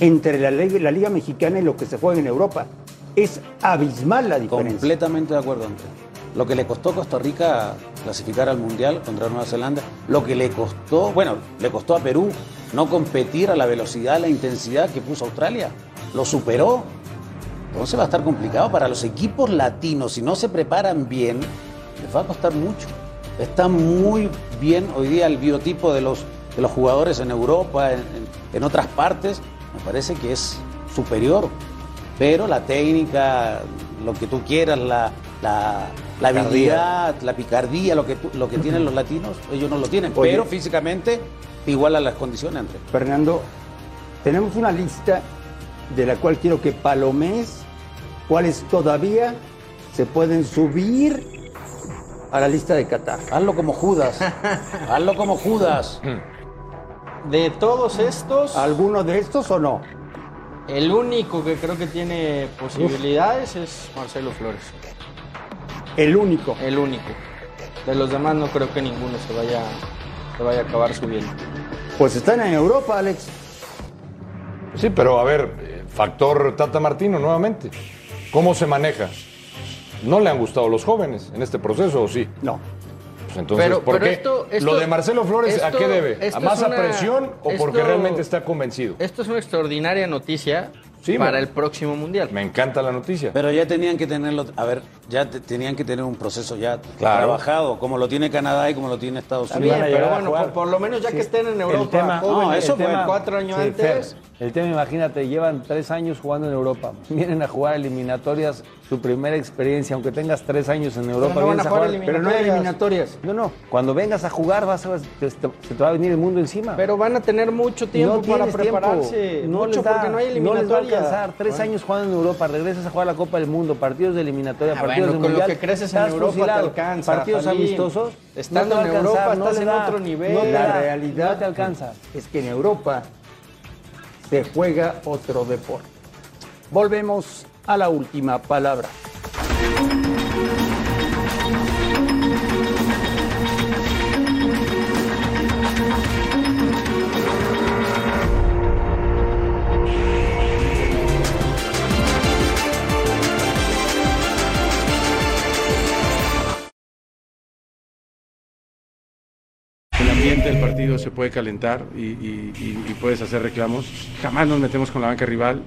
entre la, liga- la Liga Mexicana y lo que se juega en Europa. Es abismal la diferencia. Completamente de acuerdo, Andrés. Lo que le costó a Costa Rica clasificar al Mundial contra Nueva Zelanda, lo que le costó, bueno, le costó a Perú no competir a la velocidad, la intensidad que puso Australia. Lo superó. Entonces va a estar complicado para los equipos latinos. Si no se preparan bien, les va a costar mucho. Está muy bien hoy día el biotipo de los, de los jugadores en Europa, en- en otras partes. Me parece que es superior. Pero la técnica, lo que tú quieras, la, la, la habilidad, la picardía, lo que, lo que tienen los latinos, ellos no lo tienen. Oye. Pero físicamente igual a las condiciones, Andrés. Fernando, tenemos una lista de la cual quiero que palomes cuáles todavía se pueden subir a la lista de Qatar. Hazlo como Judas. Hazlo como Judas. De todos estos, ¿Alguno de estos o no? el único que creo que tiene posibilidades es Marcelo Flores. El único. El único. De los demás no creo que ninguno se vaya, se vaya a acabar subiendo. Pues están en Europa, Alex. Sí, pero a ver, eh, factor Tata Martino nuevamente. ¿Cómo se maneja? ¿No le han gustado los jóvenes en este proceso o sí? No. Pues entonces, Pero- ¿por pero qué? esto- esto- ¿Lo de Marcelo Flores a qué debe? ¿A más una- presión o porque realmente está convencido? Esto es una extraordinaria noticia Sí, para me- el próximo mundial. Me encanta la noticia. Pero ya tenían que tenerlo, a ver, ya te- tenían que tener un proceso ya Claro. trabajado, como lo tiene Canadá y como lo tiene Estados Unidos. bien, pero bueno, por, por lo menos ya que estén en Europa, El tema, jóvenes, no, eso el fue tema- cuatro años sí, antes. Fer, el tema, imagínate, llevan tres años jugando en Europa. Vienen a jugar eliminatorias, su primera experiencia, aunque tengas tres años en Europa. no van vienes a jugar Pero no hay eliminatorias. eliminatorias. No, no. Cuando vengas a jugar, vas a, te- se te va a venir el mundo encima. Pero van a tener mucho tiempo no para tiempo. prepararse. No mucho les da, porque no hay no les va a eliminatorias. alcanzar. Tres años jugando en Europa, regresas a jugar la Copa del Mundo, partidos de eliminatoria, Ah, partidos bueno, de con lo que creces en Europa te alcanza, Partidos Jalín. amistosos. Estando no en Europa no estás en da, otro nivel. no La da, realidad no te alcanza. es que en Europa se juega otro deporte. Volvemos a la última palabra. El ambiente del partido se puede calentar y, puedes hacer reclamos. Jamás nos metemos con la banca rival.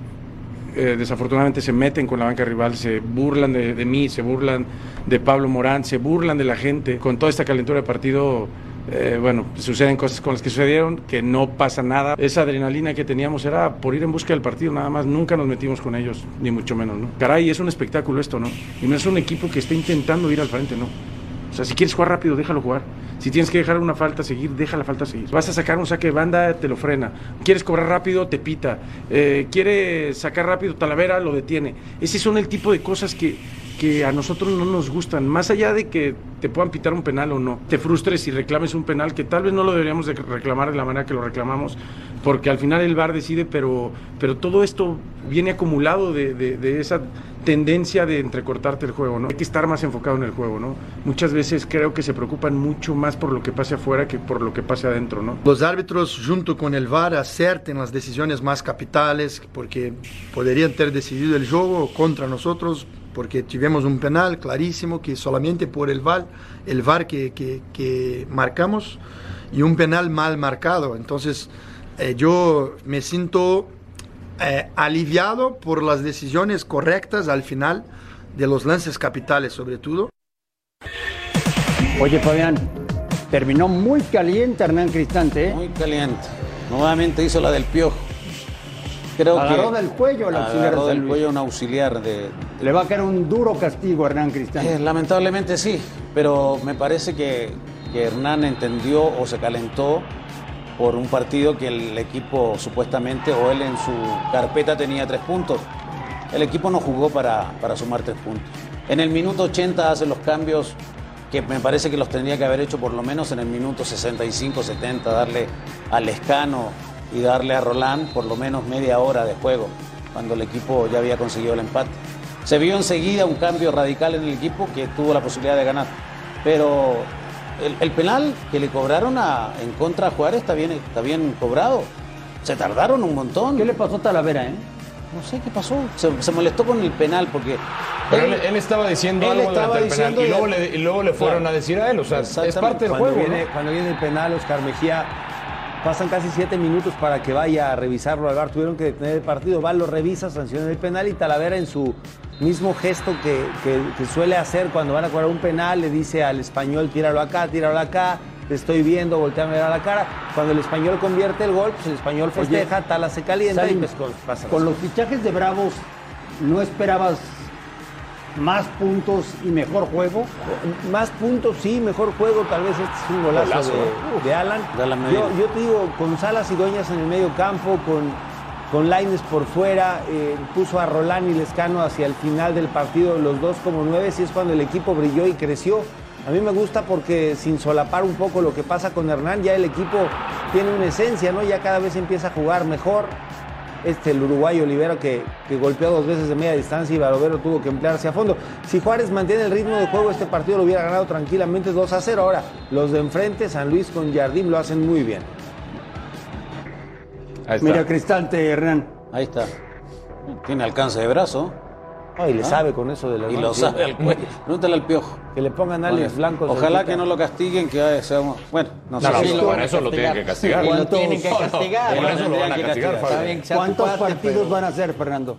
Eh, desafortunadamente se meten con la banca rival, se burlan de, mí, se burlan de Pablo Morán, se burlan de la gente. Con toda esta calentura de partido, eh, bueno, suceden cosas con las que sucedieron, que no pasa nada. Esa adrenalina que teníamos era por ir en busca del partido, nada más. Nunca nos metimos con ellos, ni mucho menos, ¿no? Caray, es un espectáculo esto, ¿no? Y no es un equipo que está intentando ir al frente, ¿no? O sea, si quieres jugar rápido, déjalo jugar. Si tienes que dejar una falta seguir, deja la falta seguir. Vas a sacar un saque de banda, te lo frena. Quieres cobrar rápido, te pita. Eh, quiere sacar rápido, Talavera lo detiene. Ese son el tipo de cosas que, que a nosotros no nos gustan. Más allá de que te puedan pitar un penal o no, te frustres y reclames un penal que tal vez no lo deberíamos de reclamar de la manera que lo reclamamos, porque al final el VAR decide, pero, pero todo esto viene acumulado de, de- esa tendencia de entrecortarte el juego, ¿no? Hay que estar más enfocado en el juego, ¿no? Muchas veces creo que se preocupan mucho más por lo que pase afuera que por lo que pase adentro, ¿no? Los árbitros junto con el VAR acerten las decisiones más capitales porque podrían ter decidido el juego contra nosotros porque tivemos un penal clarísimo que solamente por el VAR, el VAR que, que- que marcamos y un penal mal marcado. Entonces eh, yo me siento eh, aliviado por las decisiones correctas al final de los lances capitales sobre todo. Oye, Fabián, terminó muy caliente Hernán Cristante. ¿eh? Muy caliente. Nuevamente hizo la del piojo. Creo Agarró que del cuello el auxiliar agarró del cuello un auxiliar de, Le va a caer un duro castigo a Hernán Cristante. Eh, lamentablemente sí, pero me parece que, que Hernán entendió o se calentó por un partido que el equipo supuestamente o él en su carpeta tenía tres puntos. El equipo no jugó para, para sumar tres puntos. En el minuto 80 hace los cambios que me parece que los tendría que haber hecho por lo menos en el minuto 65-70, darle a Lescano y darle a Roland por lo menos media hora de juego, cuando el equipo ya había conseguido el empate. Se vio enseguida un cambio radical en el equipo que tuvo la posibilidad de ganar. Pero el, el penal que le cobraron a- en contra a Juárez está bien, está bien cobrado. Se tardaron un montón. ¿Qué le pasó a Talavera, eh? No sé qué pasó. Se, se molestó con el penal porque. Pero él, él estaba diciendo él algo estaba el penal diciendo y y- luego le, y luego le fueron Claro. a decir a él. O sea, es Exactamente. parte del cuando juego. Viene, ¿no? Cuando viene el penal, Oscar Mejía, pasan casi siete minutos para que vaya a revisarlo al VAR. Tuvieron que detener el partido. Va, lo revisa, sanciona el penal y Talavera en su mismo gesto que, que- que suele hacer cuando van a cobrar un penal, le dice al español, tíralo acá, tíralo acá. Te estoy viendo, voltea a la cara. Cuando el español convierte el gol, pues el español festeja, Tala se calienta y pues pasa. con los fichajes de Bravos, ¿no esperabas más puntos y mejor juego? Más puntos, sí, mejor juego. Tal vez este es un golazo, Golazo, de, ¿eh? de Alan. De yo te digo, con Salas y Doñas en el medio campo, con, con Laines por fuera, eh, puso a Rolán y Lescano hacia el final del partido, los dos como nueve, y es cuando el equipo brilló y creció. A mí me gusta porque sin solapar un poco lo que pasa con Hernán, ya el equipo tiene una esencia, ¿no? Ya cada vez empieza a jugar mejor este, el uruguayo Olivero que, que golpeó dos veces de media distancia y Barovero tuvo que emplearse a fondo. Si Juárez mantiene el ritmo de juego, este partido lo hubiera ganado tranquilamente 2 a 0. Ahora, los de enfrente, San Luis con Jardim, lo hacen muy bien. Ahí está. Mira, Cristante, Hernán. Ahí está. Tiene alcance de brazo. Ay, le Ah. sabe con eso de la Y lo sabe al cuello. Pregúntale al piojo. Que le pongan alias blancos. Ojalá que no lo castiguen, que sea un- Bueno, no, No, no, sé. para a eso lo tienen que castigar. Y lo ¿Cuántos- tienen que No, no, castigar. por eso lo van a castigar, ¿Cuántos partidos pero- van a hacer, Fernando?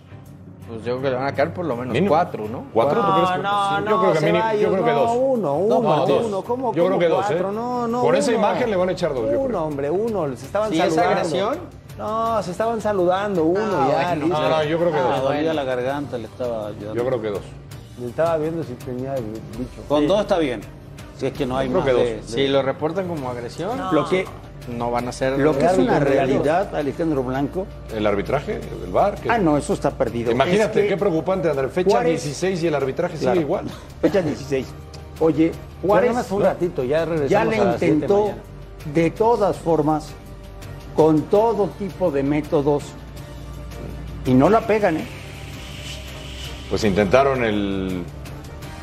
Pues yo creo que le van a caer por lo menos Mínimo. cuatro, ¿no? ¿Cuatro? ¿Tú crees No, no, no, yo creo que mínimo- Ceballos, yo creo que no, dos. uno, uno, No, dos. uno, ¿cómo, Yo creo que dos? ¿eh? No, no, Por esa imagen le van a echar dos, yo Uno, creo. hombre, uno, les estaban ¿Sí es saludando. agresión? No, se estaban saludando, uno Ah, ya, bueno. No, no, yo creo que Le dos. dolía la garganta, le estaba ayudando. Yo creo que dos. Le estaba viendo si tenía el bicho. Con dos está bien. Si es que no hay Yo más creo que de, dos. de- Si lo reportan como agresión, Lo que, no van a ser. lo que es una realidad, Alejandro Blanco. El arbitraje, el VAR. que- Ah, no, eso está perdido. Imagínate, Es que qué preocupante, André. Fecha Juárez- 16 y el arbitraje Claro. sigue igual. Fecha 16. Oye, Juárez nada más fue un ratito, ya regresamos ya le a las siete intentó de todas formas, con todo tipo de métodos, y no la pegan, ¿eh? Pues intentaron el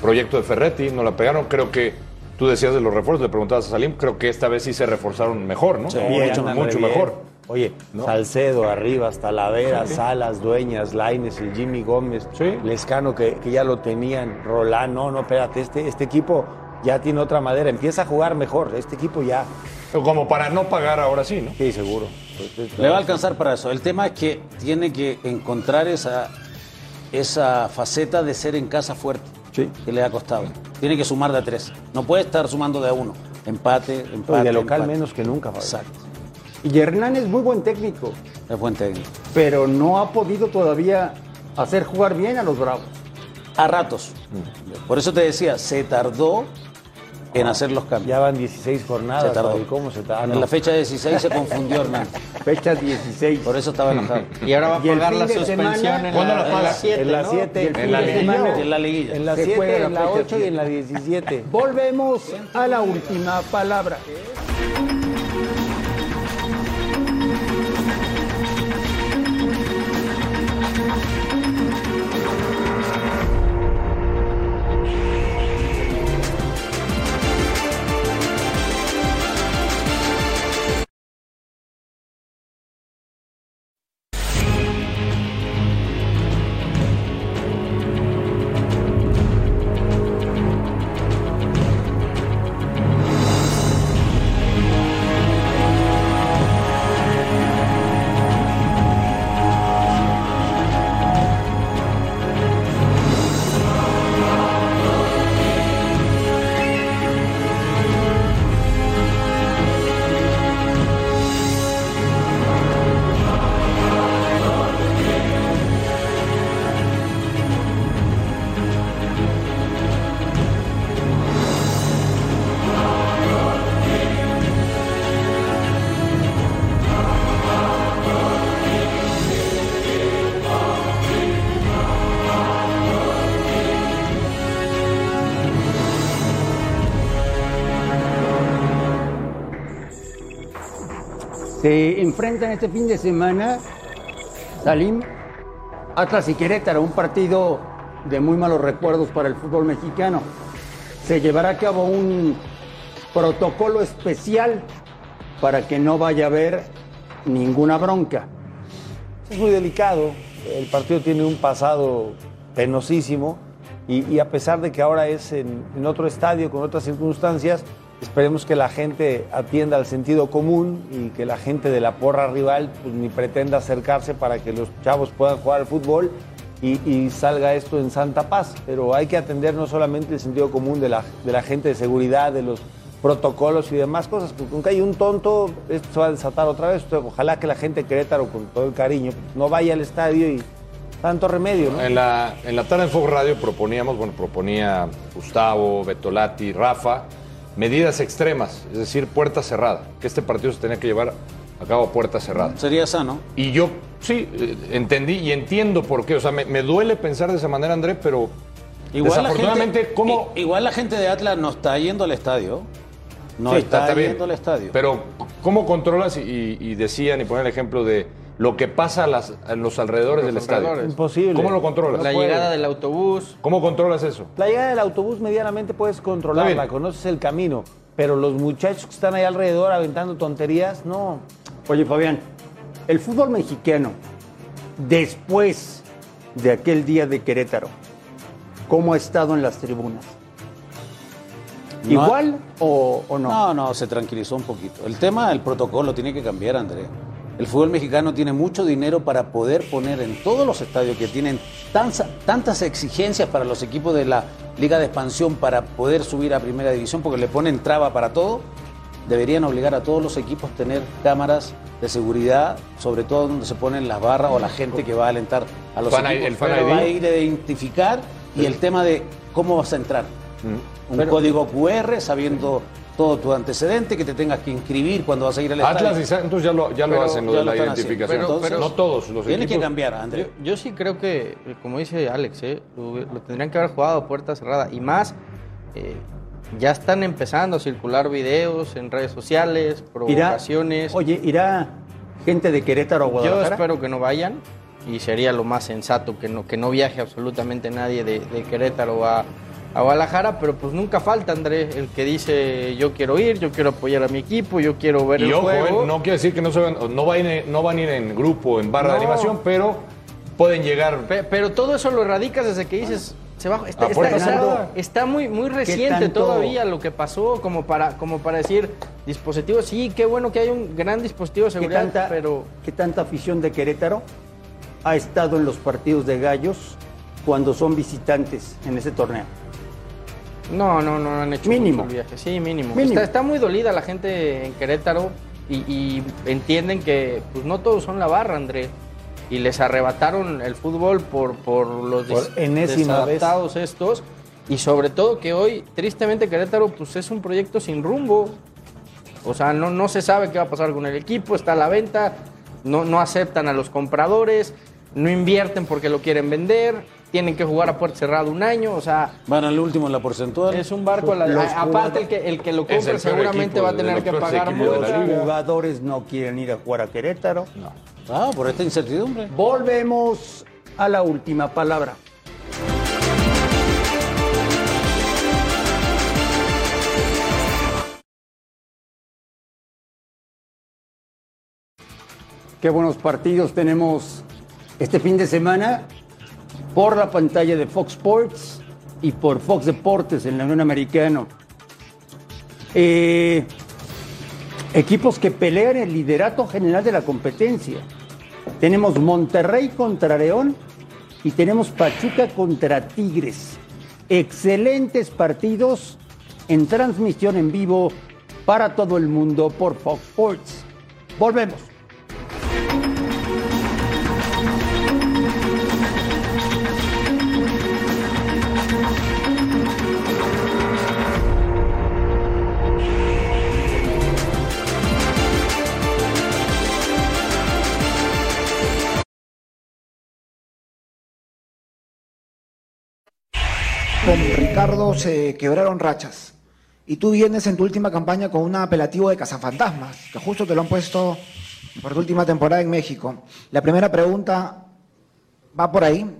proyecto de Ferretti, no la pegaron. Creo que tú decías de los refuerzos, le preguntabas a Salim, creo que esta vez sí se reforzaron mejor, ¿no? Sí, mucho, mucho mejor. Oye, ¿No? Salcedo, Arribas, Talavera, Salas, Dueñas, Laines, el Jimmy Gómez, Sí. Lescano que, que ya lo tenían, Rolán, no, no, espérate, este, este equipo ya tiene otra madera, empieza a jugar mejor, este equipo ya, Como para no pagar ahora sí, ¿no? sí, seguro. Le va a alcanzar para eso. El tema es que tiene que encontrar esa, esa faceta de ser en casa fuerte que le ha costado. Tiene que sumar de a tres. No puede estar sumando de a uno. Empate, empate. Y de local empate. menos que nunca, Fabián. Exacto. Y Hernán es muy buen técnico, Es buen técnico. pero no ha podido todavía hacer jugar bien a los Bravos. A ratos. Por eso te decía, se tardó en hacer los cambios. Ya van 16 jornadas. Se tardó. ¿Cómo se tardó? Ah, En la fecha 16 se confundió Hernán. Fecha 16. Por eso estaba enojado. Y ahora va a pagar la suspensión semana- en ¿Cuándo la, en la 7, En la ¿no? 7. Y el En la liguilla. En la liguilla. En la Se 7, juega la en la fecha 8 y en la 17. Volvemos a la última palabra. Se enfrentan este fin de semana Salim, Atlas y Querétaro, un partido de muy malos recuerdos para el fútbol mexicano. Se llevará a cabo un protocolo especial para que no vaya a haber ninguna bronca. Es muy delicado. El partido tiene un pasado penosísimo y, a pesar de que ahora es en otro estadio, con otras circunstancias, esperemos que la gente atienda al sentido común y que la gente de la porra rival pues, ni pretenda acercarse para que los chavos puedan jugar al fútbol y, salga esto en santa paz. Pero hay que atender no solamente el sentido común de la, de la gente de seguridad, de los protocolos y demás cosas, porque aunque hay un tonto, esto se va a desatar otra vez. Ojalá que la gente de Querétaro, con todo el cariño, no vaya al estadio y tanto remedio, ¿no? En la, en la tarde en Fox Radio proponíamos, bueno, proponía Gustavo, Betolati, Rafa, medidas extremas, es decir, puerta cerrada, que este partido se tenía que llevar a cabo a puerta cerrada. Sería sano. Y yo sí, eh, entendí y entiendo por qué. O sea, me, me duele pensar de esa manera, André, pero Igual la, desafortunadamente, gente, ¿cómo? igual la gente de Atlas no está yendo al estadio. No Sí, está, está bien. yendo al estadio. Pero, ¿cómo controlas? Y, y decían y ponían el ejemplo de lo que pasa a, las- a los alrededores Los del estadio. Imposible. ¿Cómo lo controlas? La llegada del autobús. ¿Cómo controlas eso? La llegada del autobús medianamente puedes controlarla, conoces el camino, pero los muchachos que están ahí alrededor aventando tonterías, no. Oye, Fabián, el fútbol mexicano, después de aquel día de Querétaro, ¿cómo ha estado en las tribunas? No- ¿Igual o, o no? No, no, se tranquilizó un poquito. El tema del protocolo tiene que cambiar, André. El fútbol mexicano tiene mucho dinero para poder poner en todos los estadios que tienen tantas exigencias para los equipos de la Liga de Expansión para poder subir a Primera División, porque le ponen traba para todo. Deberían obligar a todos los equipos a tener cámaras de seguridad, sobre todo donde se ponen las barras o la gente que va a alentar a los Fan equipos. el Fan va a ir a identificar y el tema de cómo vas a entrar. Un código QR sabiendo todo tu antecedente, que te tengas que inscribir cuando vas a ir al estadio. Atlas y Santos ya lo, ya lo Pero hacen, lo ya de lo la identificación. Pero- pero- no todos los Tiene equipos. que cambiar, André. Yo, yo sí creo que, como dice Alex, eh, lo, lo tendrían que haber jugado a puerta cerrada. Y más, eh, ya están empezando a circular videos en redes sociales, ¿Irá, provocaciones. oye, ¿irá gente de Querétaro a Yo Guadalajara? espero que no vayan y sería lo más sensato que no, que no viaje absolutamente nadie de, de Querétaro a, a Guadalajara, pero pues nunca falta, André, el que dice yo quiero ir, yo quiero apoyar a mi equipo, yo quiero ver Y el ojo, juego. eh, no quiere decir que no, se van, no, van, a ir- no van a ir en grupo, en barra de animación, pero pueden llegar. Pe- Pero todo eso lo erradicas desde que dices, se va, está, A está- está- muy, muy reciente todavía lo que pasó, como para, como para decir, dispositivos, sí, qué bueno que hay un gran dispositivo de ¿Qué seguridad, tanta, pero qué tanta afición de Querétaro ha estado en los partidos de gallos cuando son visitantes en ese torneo. No, no, no han hecho Mínimo. mucho el viaje. Sí, mínimo. Mínimo. Está, está muy dolida la gente en Querétaro y, y entienden que pues, no todos son la barra, André. Y les arrebataron el fútbol por, por los Por des- enésima vez. desadaptados estos. Y sobre todo que hoy, tristemente, Querétaro pues, es un proyecto sin rumbo. O sea, no, no se sabe qué va a pasar con el equipo, está a la venta, no, no aceptan a los compradores, no invierten porque lo quieren vender, tienen que jugar a puerta cerrada un año, o sea... Van al último en la porcentual. Es un barco a la... Los a- aparte, el que, el que lo compre seguramente equipo va a tener los que pagar multa. liga. jugadores no quieren ir a jugar a Querétaro. No. Ah, por esta incertidumbre. Volvemos a la última palabra. Qué buenos partidos tenemos este fin de semana por la pantalla de Fox Sports y por Fox Deportes en la Unión Americana. Eh, equipos que pelean el liderato general de la competencia. Tenemos Monterrey contra León y tenemos Pachuca contra Tigres. Excelentes partidos en transmisión en vivo para todo el mundo por Fox Sports. Volvemos. Ricardo se quebraron rachas. Y tú vienes en tu última campaña con un apelativo de cazafantasmas, que justo te lo han puesto por tu última temporada en México. La primera pregunta va por ahí.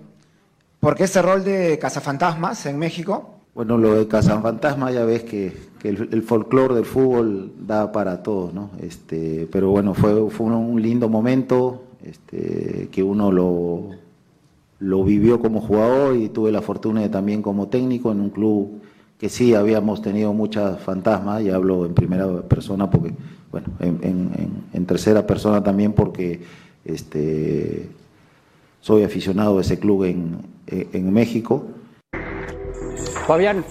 ¿Por qué este rol de cazafantasmas en México? Bueno, lo de Cazafantasma ya ves que, el, folclore del fútbol da para todo, ¿no? Este, pero bueno, fue, fue un lindo momento este, que uno lo, lo vivió como jugador y tuve la fortuna de también como técnico en un club que sí habíamos tenido muchas fantasmas, y hablo en primera persona porque, bueno, en, en- en- tercera persona también porque este, soy aficionado de ese club en, en- en México. Fabián,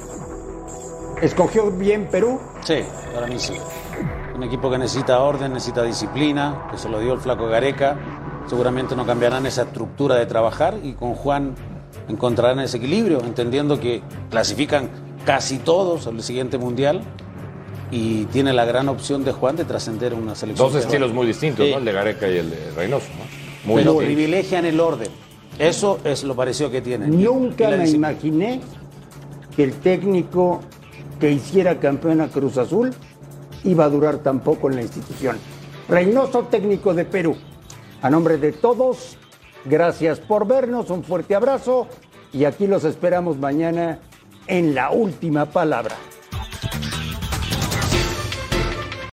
¿escogió bien Perú? Sí, para mí sí. Un equipo que necesita orden, necesita disciplina, que se lo dio el flaco Gareca. Seguramente no cambiarán esa estructura de trabajar y con Juan encontrarán ese equilibrio, entendiendo que clasifican casi todos al siguiente mundial y tiene la gran opción de Juan de trascender una selección. Dos estilos muy distintos, Sí. ¿no? El de Gareca y el de Reynoso, ¿no? Muy Pero privilegian el orden. Eso es lo parecido que tienen. Nunca me disciplina. imaginé que el técnico que hiciera campeón a Cruz Azul iba a durar tan poco en la institución. Reynoso, técnico de Perú. A nombre de todos, gracias por vernos, un fuerte abrazo y aquí los esperamos mañana en la última palabra.